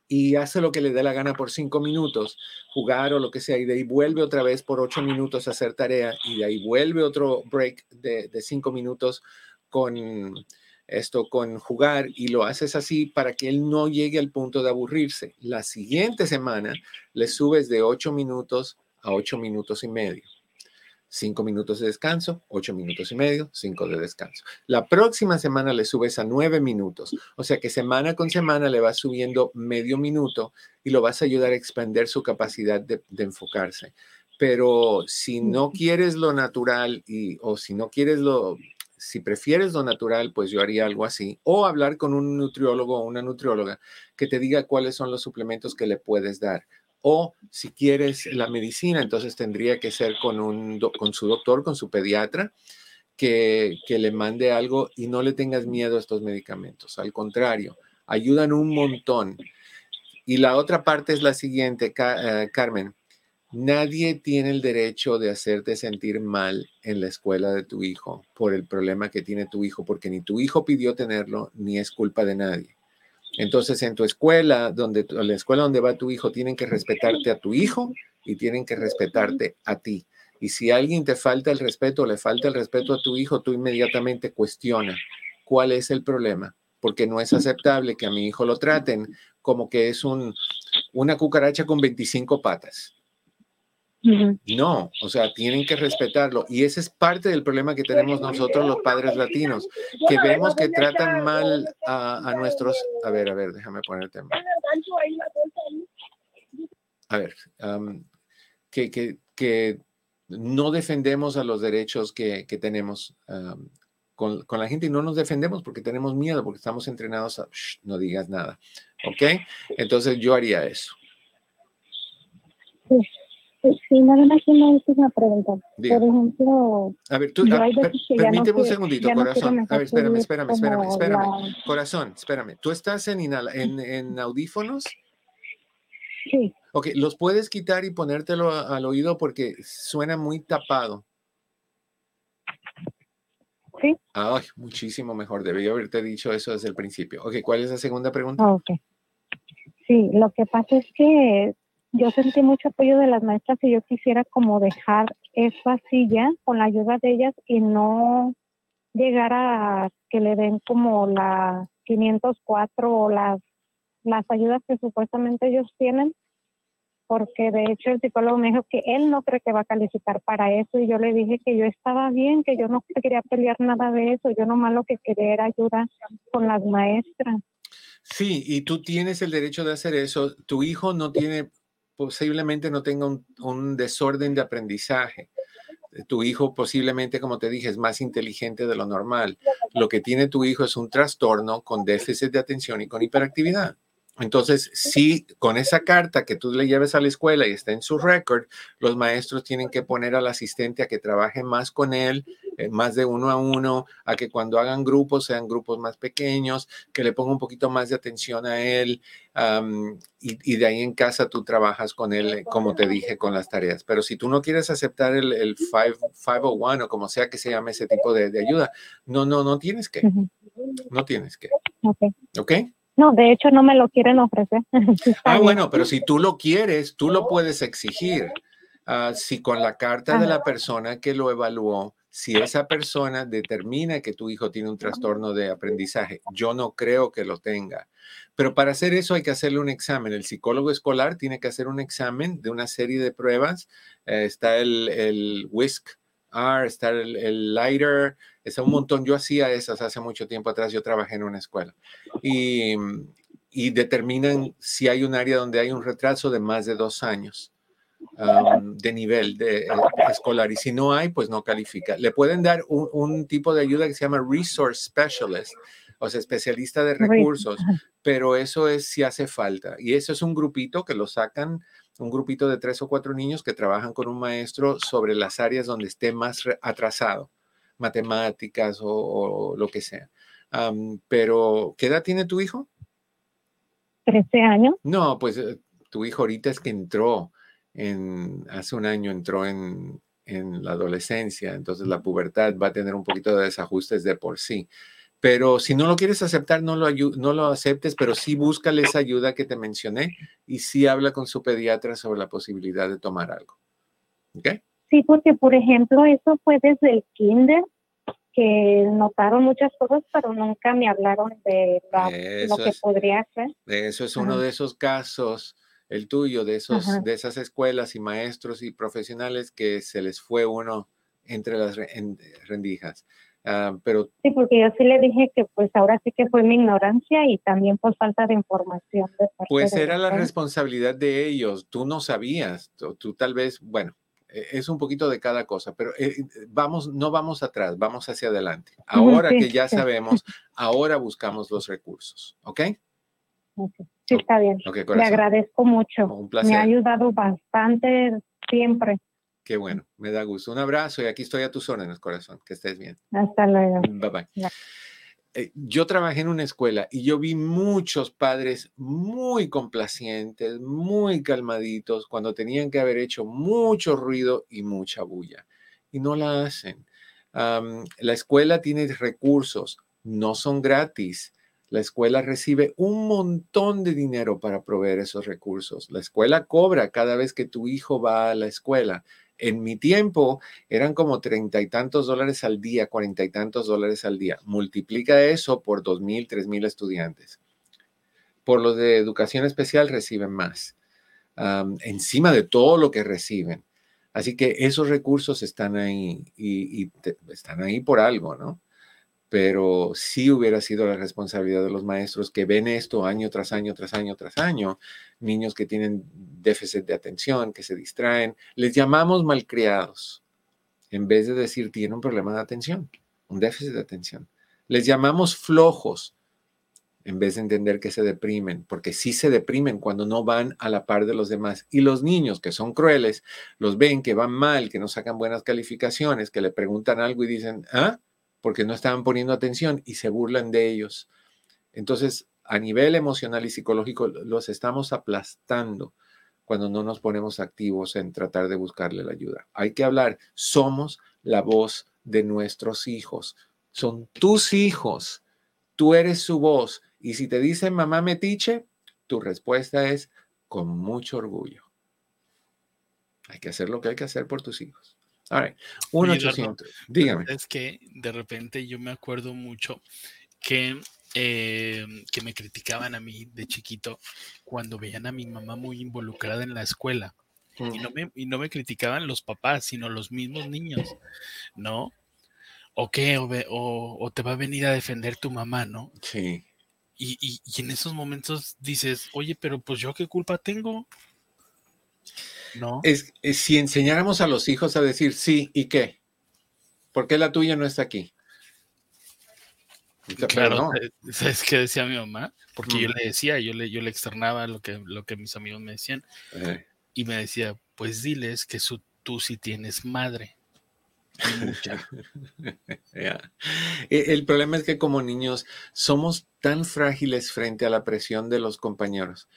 y hace lo que le dé la gana por 5 minutos, jugar o lo que sea, y de ahí vuelve otra vez por 8 minutos a hacer tarea y de ahí vuelve otro break de 5 minutos con esto con jugar y lo haces así para que él no llegue al punto de aburrirse. La siguiente semana le subes de 8 minutos a 8 minutos y medio. 5 minutos de descanso, 8 minutos y medio, 5 de descanso. La próxima semana le subes a 9 minutos. O sea que semana con semana le vas subiendo medio minuto y lo vas a ayudar a expandir su capacidad de, de enfocarse. Pero si no quieres lo natural y, o si no quieres lo si prefieres lo natural, pues yo haría algo así. O hablar con un nutriólogo o una nutrióloga que te diga cuáles son los suplementos que le puedes dar. O si quieres la medicina, entonces tendría que ser con, un, con su doctor, con su pediatra, que, que le mande algo y no le tengas miedo a estos medicamentos. Al contrario, ayudan un montón. Y la otra parte es la siguiente, eh, Carmen. Nadie tiene el derecho de hacerte sentir mal en la escuela de tu hijo por el problema que tiene tu hijo, porque ni tu hijo pidió tenerlo, ni es culpa de nadie. Entonces, en tu escuela, donde la escuela donde va tu hijo, tienen que respetarte a tu hijo y tienen que respetarte a ti. Y si alguien te falta el respeto, le falta el respeto a tu hijo, tú inmediatamente cuestiona cuál es el problema, porque no es aceptable que a mi hijo lo traten como que es un, una cucaracha con 25 patas. No, o sea, tienen que respetarlo. Y ese es parte del problema que tenemos nosotros los padres latinos, que vemos que tratan mal a, nuestros... A ver, a ver, déjame poner el tema. A ver, que, que, no defendemos a los derechos que, tenemos con, con, la gente y no nos defendemos porque tenemos miedo, porque estamos entrenados a... no digas nada, ¿ok? Entonces yo haría eso. Sí, nada más una última pregunta. Por ejemplo, a ver, tú, ah, permíteme un segundito, corazón. a ver, espérame, espérame, espérame, espérame. Corazón, espérame. ¿Tú estás en, en, en audífonos? Sí. Ok, ¿los puedes quitar y ponértelo al oído porque suena muy tapado? Sí. Ay, muchísimo mejor. Debí haberte dicho eso desde el principio. Ok, ¿cuál es la segunda pregunta? Ok. Sí, lo que pasa es que yo sentí mucho apoyo de las maestras y yo quisiera como dejar eso así ya con la ayuda de ellas y no llegar a que le den como la 504 o las, las ayudas que supuestamente ellos tienen, porque de hecho el psicólogo me dijo que él no cree que va a calificar para eso y yo le dije que yo estaba bien, que yo no quería pelear nada de eso, yo nomás lo que quería era ayuda con las maestras. Sí, y tú tienes el derecho de hacer eso. Tu hijo no tiene posiblemente no tenga un, desorden de aprendizaje. Eh, tu hijo posiblemente, como te dije, es más inteligente de lo normal. Lo que tiene tu hijo es un trastorno con déficit de atención y con hiperactividad. Entonces, si con esa carta que tú le lleves a la escuela y está en su récord, los maestros tienen que poner al asistente a que trabaje más con él, eh, más de uno a uno, a que cuando hagan grupos sean grupos más pequeños, que le ponga un poquito más de atención a él y, de ahí en casa tú trabajas con él, como te dije, con las tareas. Pero si tú no quieres aceptar el, el 501 o como sea que se llame ese tipo de, ayuda, no, no, no tienes que. No tienes que. ¿Ok? ¿Ok? No, de hecho no me lo quieren ofrecer. ah, bueno, pero si tú lo quieres, tú lo puedes exigir. Ah, si con la carta de la persona que lo evaluó, si esa persona determina que tu hijo tiene un trastorno de aprendizaje, yo no creo que lo tenga. Pero para hacer eso hay que hacerle un examen. El psicólogo escolar tiene que hacer un examen de una serie de pruebas. Eh, está el, el WISC, R, está el, el Lighter, es un montón. Yo hacía esas hace mucho tiempo atrás, yo trabajé en una escuela. Y, y determinan si hay un área donde hay un retraso de más de dos años. de nivel de, eh, escolar y si no hay, pues no califica. Le pueden dar un, un, tipo de ayuda que se llama Resource Specialist, o sea, especialista de recursos, pero eso es si hace falta. Y eso es un grupito que lo sacan, un grupito de tres o cuatro niños que trabajan con un maestro sobre las áreas donde esté más atrasado matemáticas o, lo que sea. pero, ¿qué edad tiene tu hijo? Trece años. No, pues eh, tu hijo ahorita es que entró en, hace un año entró en, en la adolescencia, entonces la pubertad va a tener un poquito de desajustes de por sí. Pero si no lo quieres aceptar, no lo, no lo aceptes, pero sí búscale esa ayuda que te mencioné y sí habla con su pediatra sobre la posibilidad de tomar algo. ¿Ok? Sí, porque por ejemplo, eso fue desde el kinder que notaron muchas cosas, pero nunca me hablaron de lo que podría hacer. Eso es uno de esos casos, el tuyo, de, esos, de esas escuelas y maestros y profesionales que se les fue uno entre las rendijas. Ah, pero sí, porque yo sí le dije que pues ahora sí que fue mi ignorancia y también por falta de información. pues era la responsabilidad de ellos, tú no sabías, tú tal vez, bueno, es un poquito de cada cosa, pero eh, eh, vamos, no vamos atrás, vamos hacia adelante. Ahora que ya sabemos, ahora buscamos los recursos, ¿ok? Sí, está bien. Le agradezco mucho. Un placer. Me ha ayudado bastante siempre. Qué bueno, me da gusto. Un abrazo y aquí estoy a tus órdenes, corazón. Que estés bien. Hasta luego. Bye bye. Eh, yo trabajé en una escuela y yo vi muchos padres muy complacientes, muy calmaditos, cuando tenían que haber hecho mucho ruido y mucha bulla. Y no la hacen. la escuela tiene recursos, no son gratis. La escuela recibe un montón de dinero para proveer esos recursos. La escuela cobra cada vez que tu hijo va a la escuela en mi tiempo eran como treinta y tantos dólares al día, cuarenta y tantos dólares al día. Multiplica eso por dos mil, tres mil estudiantes. Por los de educación especial reciben más, encima de todo lo que reciben. Así que esos recursos están ahí y, están ahí por algo, ¿no? Pero sí hubiera sido la responsabilidad de los maestros que ven esto año tras año, tras año, tras año, niños que tienen déficit de atención, que se distraen, les llamamos malcriados, en vez de decir tienen un problema de atención, un déficit de atención. Les llamamos flojos, en vez de entender que se deprimen, porque sí se deprimen cuando no van a la par de los demás. Y los niños que son crueles, los ven que van mal, que no sacan buenas calificaciones, que le preguntan algo y dicen, ¿ah? Porque no estaban poniendo atención y se burlan de ellos. Entonces, a nivel emocional y psicológico, los estamos aplastando cuando no nos ponemos activos en tratar de buscarle la ayuda. Hay que hablar, somos la voz de nuestros hijos, son tus hijos, tú eres su voz. Y si te dicen mamá metiche, tu respuesta es con mucho orgullo. Hay que hacer lo que hay que hacer por tus hijos. All right. 1 Dígame. Es que de repente yo me acuerdo mucho que, eh, que me criticaban a mí de chiquito cuando veían a mi mamá muy involucrada en la escuela. Y, mm. no me, y no me criticaban los papás, sino los mismos niños, ¿no? ¿O qué? O, te va a venir a defender tu mamá, ¿no? Sí. Y, y, y en esos momentos dices, oye, pero pues yo qué culpa tengo. Es, si enseñáramos a los hijos a decir sí y qué, ¿por qué la tuya no está aquí? Claro, eh, ¿sabes qué decía mi mamá? Porque yo le decía, yo le, yo le externaba lo que, lo que mis amigos me decían. Eh. Y me decía, pues diles que su, tú sí tienes madre. E, el problema es que como niños somos tan frágiles frente a la presión de los compañeros.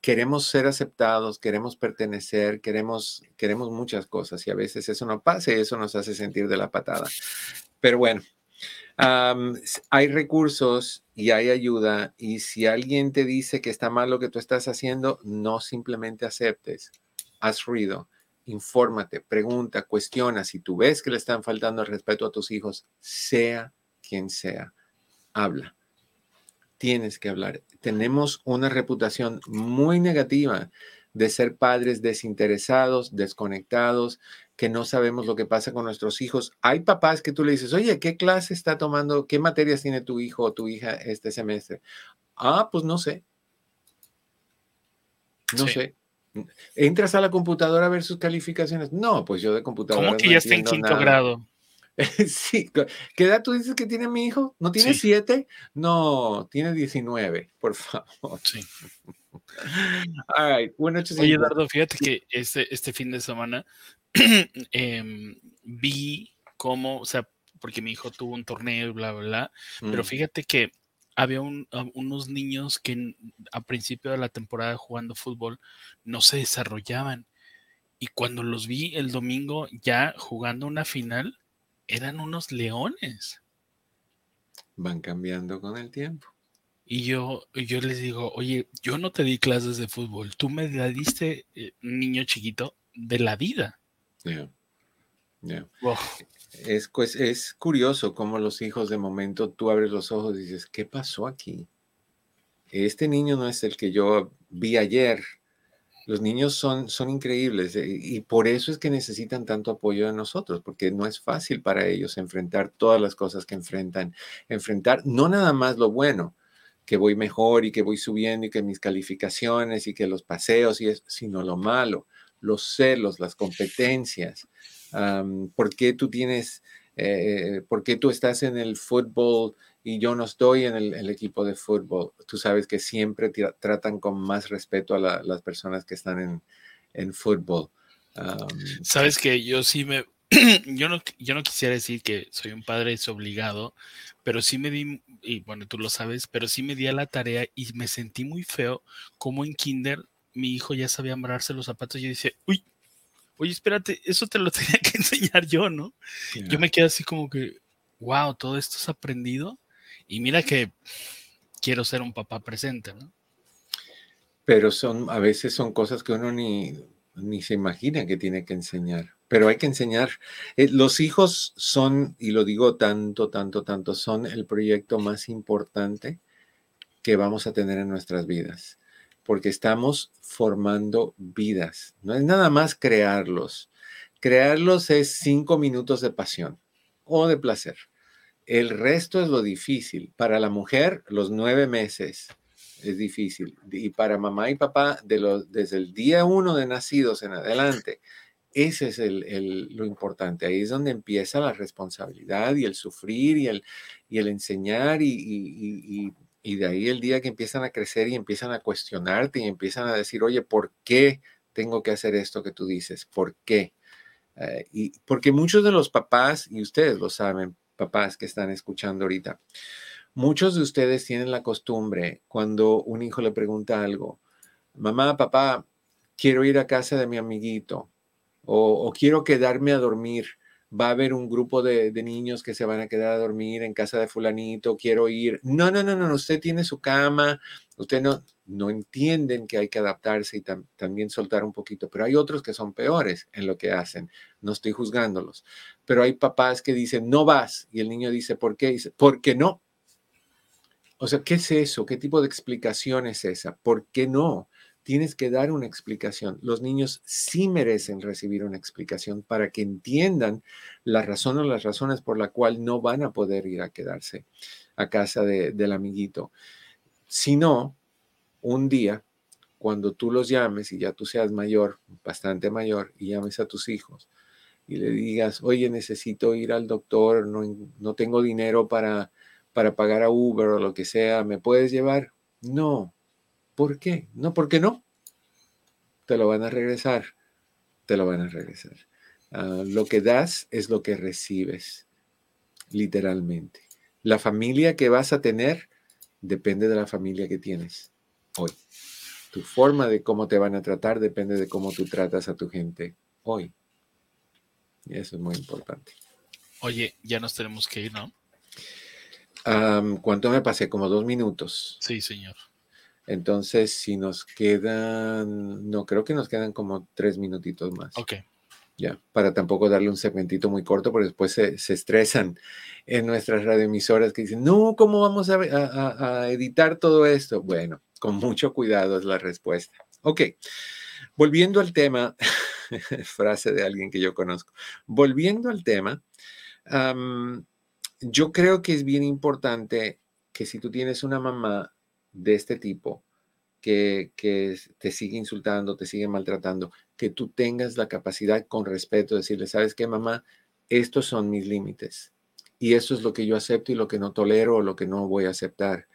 Queremos ser aceptados, queremos pertenecer, queremos, queremos muchas cosas y a veces eso no pasa y eso nos hace sentir de la patada. Pero bueno, hay recursos y hay ayuda y si alguien te dice que está mal lo que tú estás haciendo, no simplemente aceptes. Haz ruido infórmate, pregunta, cuestiona. Si tú ves que le están faltando el respeto a tus hijos, sea quien sea, habla. Tienes que hablar. Tenemos una reputación muy negativa de ser padres desinteresados, desconectados, que no sabemos lo que pasa con nuestros hijos. Hay papás que tú le dices, oye, ¿qué clase está tomando? ¿Qué materias tiene tu hijo o tu hija este semestre? Ah, pues no sé. No sé. ¿Entras a la computadora a ver sus calificaciones? No, pues yo de computadora. ¿Cómo que ya está en quinto grado? sí. ¿Qué edad tú dices que tiene mi hijo? ¿No tiene siete? No, tiene 19, por favor. Sí. Bueno, Oye, Eduardo, fíjate que este, este fin de semana em, vi cómo, o sea, porque mi hijo tuvo un torneo y bla, bla, bla, pero mm. fíjate que había unos niños que a principio de la temporada jugando fútbol no se desarrollaban. Y cuando los vi el domingo ya jugando una final, eran unos leones. Van cambiando con el tiempo. Y yo, yo les digo, oye, yo no te di clases de fútbol, tú me la diste, eh, niño chiquito, de la vida. Es, pues, es curioso cómo los hijos de momento tú abres los ojos y dices, ¿qué pasó aquí? Este niño no es el que yo vi ayer. Los niños son, son increíbles eh, y por eso es que necesitan tanto apoyo de nosotros, porque no es fácil para ellos enfrentar todas las cosas que enfrentan. Enfrentar no nada más lo bueno, que voy mejor y que voy subiendo y que mis calificaciones y que los paseos y es, sino lo malo, los celos, las competencias, por qué tú tienes, eh, por qué tú estás en el fútbol y yo no estoy en el, equipo de fútbol. Tú sabes que siempre tratan con más respeto a las personas que están en, en fútbol. sabes que yo sí me, yo no, yo no quisiera decir que soy un padre desobligado, pero sí me di, y bueno, tú lo sabes, pero sí me di a la tarea y me sentí muy feo como en kinder mi hijo ya sabía amarrarse los zapatos y yo decía, uy, oye, espérate, eso te lo tenía que enseñar yo, ¿no? Yo me quedé así como que, wow, todo esto es aprendido. Y mira que quiero ser un papá presente, ¿no? Pero son, a veces son cosas que uno ni, ni se imagina que tiene que enseñar. Pero hay que enseñar. Eh, los hijos son, y lo digo tanto, tanto, tanto, son el proyecto más importante que vamos a tener en nuestras vidas porque estamos formando vidas. No es nada más crearlos. Crearlos es cinco minutos de pasión o de placer. El resto es lo difícil. Para la mujer, los nueve meses es difícil. Y para mamá y papá, desde el día uno de nacidos en adelante, ese es lo importante. Ahí es donde empieza la responsabilidad y el sufrir y el, enseñar y y de ahí el día que empiezan a crecer y empiezan a cuestionarte y empiezan a decir, oye, ¿por qué tengo que hacer esto que tú dices? ¿Por qué? Eh, y porque muchos de los papás, y ustedes lo saben, papás que están escuchando ahorita, muchos de ustedes tienen la costumbre cuando un hijo le pregunta algo, mamá, papá, quiero ir a casa de mi amiguito o, o quiero quedarme a dormir va a haber un grupo de, niños que se van a quedar a dormir en casa de fulanito, quiero ir. No, no, no, no, usted tiene su cama, usted no, no entienden que hay que adaptarse y también soltar un poquito, pero hay otros que son peores en lo que hacen, no estoy juzgándolos, pero hay papás que dicen, no vas, y el niño dice, ¿por qué? Dice, ¿por qué no? O sea, ¿qué es eso? ¿Qué tipo de explicación es esa? ¿Por qué no? Tienes que dar una explicación. Los niños sí merecen recibir una explicación para que entiendan la razón o las razones por la cual no van a poder ir a quedarse a casa del amiguito. Si no, un día, cuando tú los llames y ya tú seas mayor, bastante mayor, y llames a tus hijos y le digas, oye, necesito ir al doctor, no, no tengo dinero para para pagar a Uber o lo que sea, ¿me puedes llevar? No. ¿Por qué? No, ¿por qué no? Te lo van a regresar. Te lo van a regresar. Ah, lo que das es lo que recibes, literalmente. La familia que vas a tener depende de la familia que tienes hoy. Tu forma de cómo te van a tratar depende de cómo tú tratas a tu gente hoy. Y eso es muy importante. Oye, ya nos tenemos que ir, ¿no? ¿Cuánto me pasé? Como dos minutos. Sí, señor. Entonces, si nos quedan, no, creo que nos quedan como tres minutitos más. Ok. Ya, para tampoco darle un segmentito muy corto, porque después se, estresan en nuestras radioemisoras que dicen, no, ¿cómo vamos a, editar todo esto? Bueno, con mucho cuidado es la respuesta. Ok, volviendo al tema, frase de alguien que yo conozco, volviendo al tema, yo creo que es bien importante que si tú tienes una mamá de este tipo, que, que, te sigue insultando, te sigue maltratando, que tú tengas la capacidad con respeto de decirle, ¿sabes qué, mamá? Estos son mis límites. Y eso es lo que yo acepto y lo que no tolero o lo que no voy a aceptar.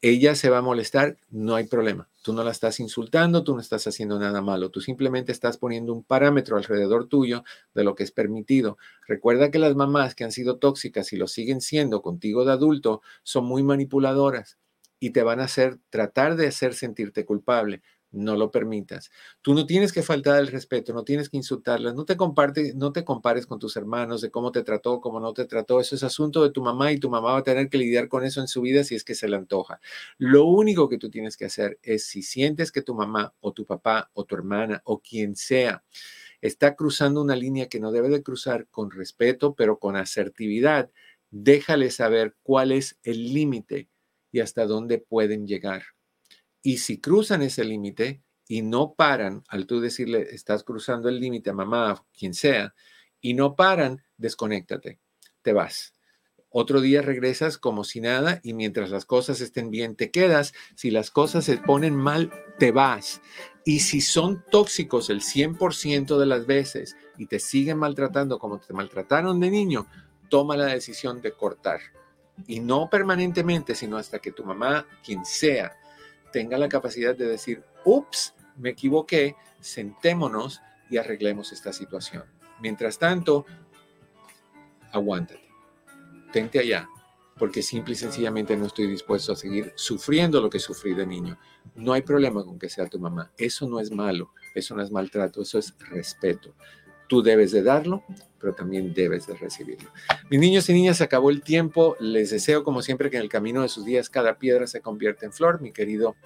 Ella se va a molestar, no hay problema. Tú no la estás insultando, tú no estás haciendo nada malo, tú simplemente estás poniendo un parámetro alrededor tuyo de lo que es permitido. Recuerda que las mamás que han sido tóxicas y lo siguen siendo contigo de adulto son muy manipuladoras y te van a hacer tratar de hacer sentirte culpable. No lo permitas. Tú no tienes que faltar el respeto, no tienes que insultarlas, no te, comparte, no te compares con tus hermanos de cómo te trató, cómo no te trató. Eso es asunto de tu mamá y tu mamá va a tener que lidiar con eso en su vida si es que se le antoja. Lo único que tú tienes que hacer es si sientes que tu mamá o tu papá o tu hermana o quien sea está cruzando una línea que no debe de cruzar con respeto, pero con asertividad, déjale saber cuál es el límite y hasta dónde pueden llegar. Y si cruzan ese límite y no paran, al tú decirle, estás cruzando el límite a mamá, quien sea, y no paran, desconéctate, te vas. Otro día regresas como si nada y mientras las cosas estén bien te quedas. Si las cosas se ponen mal, te vas. Y si son tóxicos el 100% de las veces y te siguen maltratando como te maltrataron de niño, toma la decisión de cortar y no permanentemente, sino hasta que tu mamá, quien sea, tenga la capacidad de decir, ups, me equivoqué, sentémonos y arreglemos esta situación. Mientras tanto, aguántate, tente allá, porque simple y sencillamente no estoy dispuesto a seguir sufriendo lo que sufrí de niño. No hay problema con que sea tu mamá, eso no es malo, eso no es maltrato, eso es respeto. Tú debes de darlo, pero también debes de recibirlo. Mis niños y niñas, se acabó el tiempo. Les deseo, como siempre, que en el camino de sus días cada piedra se convierta en flor. Mi querido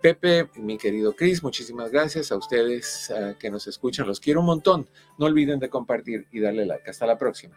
Pepe, mi querido Chris, muchísimas gracias a ustedes que nos escuchan. Los quiero un montón. No olviden de compartir y darle like. Hasta la próxima.